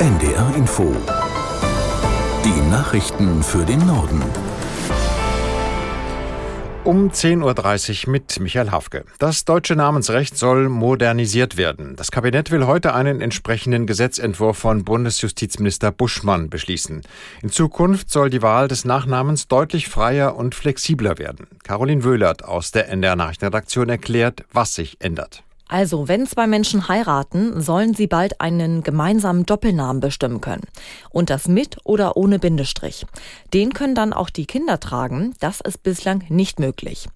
NDR Info. Die Nachrichten für den Norden. Um 10.30 Uhr mit Michael Hafke. Das deutsche Namensrecht soll modernisiert werden. Das Kabinett will heute einen entsprechenden Gesetzentwurf von Bundesjustizminister Buschmann beschließen. In Zukunft soll die Wahl des Nachnamens deutlich freier und flexibler werden. Caroline Wöhlert aus der NDR Nachrichtenredaktion erklärt, was sich ändert. Also, wenn zwei Menschen heiraten, sollen sie bald einen gemeinsamen Doppelnamen bestimmen können. Und das mit oder ohne Bindestrich. Den können dann auch die Kinder tragen. Das ist bislang nicht möglich.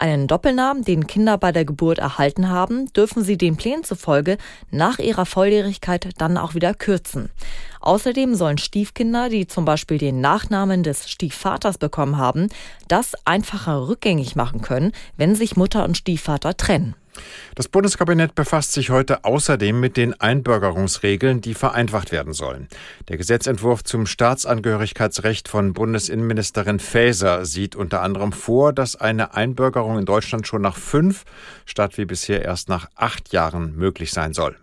Einen Doppelnamen, den Kinder bei der Geburt erhalten haben, dürfen sie den Plänen zufolge nach ihrer Volljährigkeit dann auch wieder kürzen. Außerdem sollen Stiefkinder, die zum Beispiel den Nachnamen des Stiefvaters bekommen haben, das einfacher rückgängig machen können, wenn sich Mutter und Stiefvater trennen. Das Bundeskabinett befasst sich heute außerdem mit den Einbürgerungsregeln, die vereinfacht werden sollen. Der Gesetzentwurf zum Staatsangehörigkeitsrecht von Bundesinnenministerin Faeser sieht unter anderem vor, dass eine Einbürgerung in Deutschland schon nach fünf statt wie bisher erst nach acht Jahren möglich sein soll.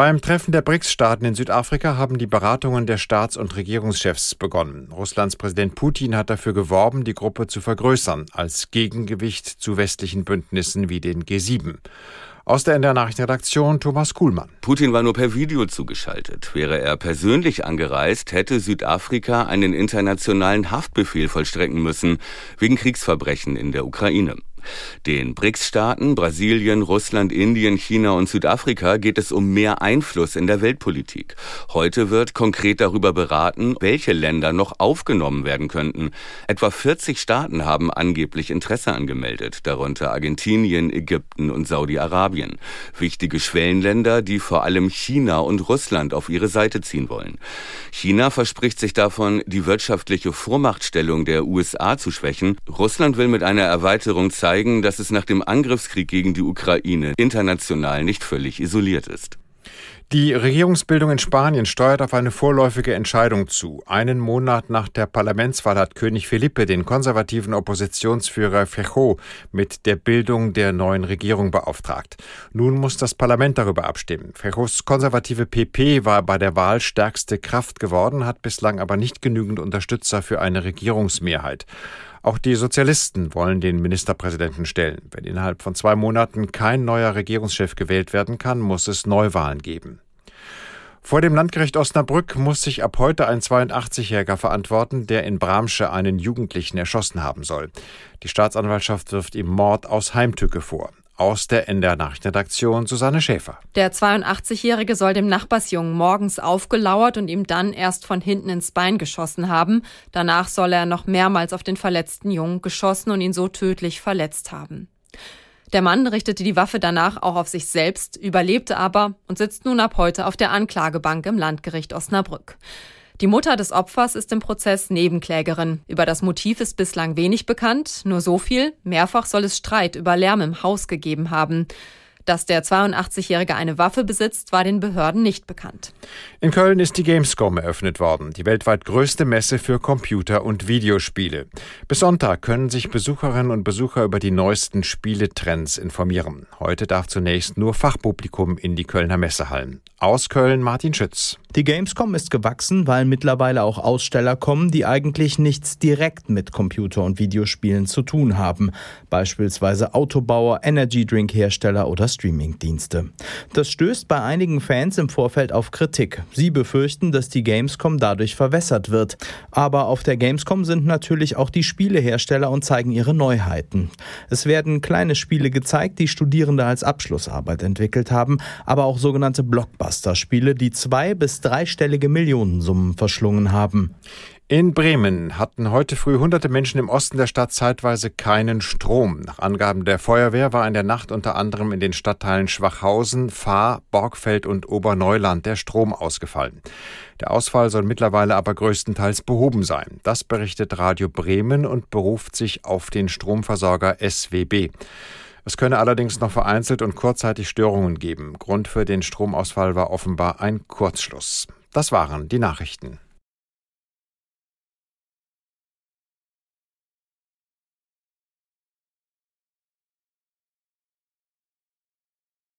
Beim Treffen der BRICS-Staaten in Südafrika haben die Beratungen der Staats- und Regierungschefs begonnen. Russlands Präsident Putin hat dafür geworben, die Gruppe zu vergrößern, als Gegengewicht zu westlichen Bündnissen wie den G7. Aus der NDR Nachrichtenredaktion Thomas Kuhlmann. Putin war nur per Video zugeschaltet. Wäre er persönlich angereist, hätte Südafrika einen internationalen Haftbefehl vollstrecken müssen, wegen Kriegsverbrechen in der Ukraine. Den BRICS-Staaten Brasilien, Russland, Indien, China und Südafrika geht es um mehr Einfluss in der Weltpolitik. Heute wird konkret darüber beraten, welche Länder noch aufgenommen werden könnten. Etwa 40 Staaten haben angeblich Interesse angemeldet, darunter Argentinien, Ägypten und Saudi-Arabien. Wichtige Schwellenländer, die vor allem China und Russland auf ihre Seite ziehen wollen. China verspricht sich davon, die wirtschaftliche Vormachtstellung der USA zu schwächen. Russland will mit einer Erweiterung zeigen, zeigen, dass es nach dem Angriffskrieg gegen die Ukraine international nicht völlig isoliert ist. Die Regierungsbildung in Spanien steuert auf eine vorläufige Entscheidung zu. Einen Monat nach der Parlamentswahl hat König Felipe den konservativen Oppositionsführer Fejo mit der Bildung der neuen Regierung beauftragt. Nun muss das Parlament darüber abstimmen. Fejos konservative PP war bei der Wahl stärkste Kraft geworden, hat bislang aber nicht genügend Unterstützer für eine Regierungsmehrheit. Auch die Sozialisten wollen den Ministerpräsidenten stellen. Wenn innerhalb von zwei Monaten kein neuer Regierungschef gewählt werden kann, muss es Neuwahlen geben. Vor dem Landgericht Osnabrück muss sich ab heute ein 82-Jähriger verantworten, der in Bramsche einen Jugendlichen erschossen haben soll. Die Staatsanwaltschaft wirft ihm Mord aus Heimtücke vor. Aus der NDR Nachrichtenredaktion Susanne Schäfer. Der 82-Jährige soll dem Nachbarsjungen morgens aufgelauert und ihm dann erst von hinten ins Bein geschossen haben. Danach soll er noch mehrmals auf den verletzten Jungen geschossen und ihn so tödlich verletzt haben. Der Mann richtete die Waffe danach auch auf sich selbst, überlebte aber und sitzt nun ab heute auf der Anklagebank im Landgericht Osnabrück. Die Mutter des Opfers ist im Prozess Nebenklägerin. Über das Motiv ist bislang wenig bekannt, nur so viel, mehrfach soll es Streit über Lärm im Haus gegeben haben. Dass der 82-Jährige eine Waffe besitzt, war den Behörden nicht bekannt. In Köln ist die Gamescom eröffnet worden, die weltweit größte Messe für Computer- und Videospiele. Bis Sonntag können sich Besucherinnen und Besucher über die neuesten Spieletrends informieren. Heute darf zunächst nur Fachpublikum in die Kölner Messehallen. Aus Köln Martin Schütz. Die Gamescom ist gewachsen, weil mittlerweile auch Aussteller kommen, die eigentlich nichts direkt mit Computer- und Videospielen zu tun haben. Beispielsweise Autobauer, Energy Drink Hersteller oder Streamingdienste. Das stößt bei einigen Fans im Vorfeld auf Kritik. Sie befürchten, dass die Gamescom dadurch verwässert wird. Aber auf der Gamescom sind natürlich auch die Spielehersteller und zeigen ihre Neuheiten. Es werden kleine Spiele gezeigt, die Studierende als Abschlussarbeit entwickelt haben, aber auch sogenannte Blockbuster-Spiele, die zwei bis dreistellige Millionensummen verschlungen haben. In Bremen hatten heute früh hunderte Menschen im Osten der Stadt zeitweise keinen Strom. Nach Angaben der Feuerwehr war in der Nacht unter anderem in den Stadtteilen Schwachhausen, Fahr, Borgfeld und Oberneuland der Strom ausgefallen. Der Ausfall soll mittlerweile aber größtenteils behoben sein. Das berichtet Radio Bremen und beruft sich auf den Stromversorger SWB. Es könne allerdings noch vereinzelt und kurzzeitig Störungen geben. Grund für den Stromausfall war offenbar ein Kurzschluss. Das waren die Nachrichten.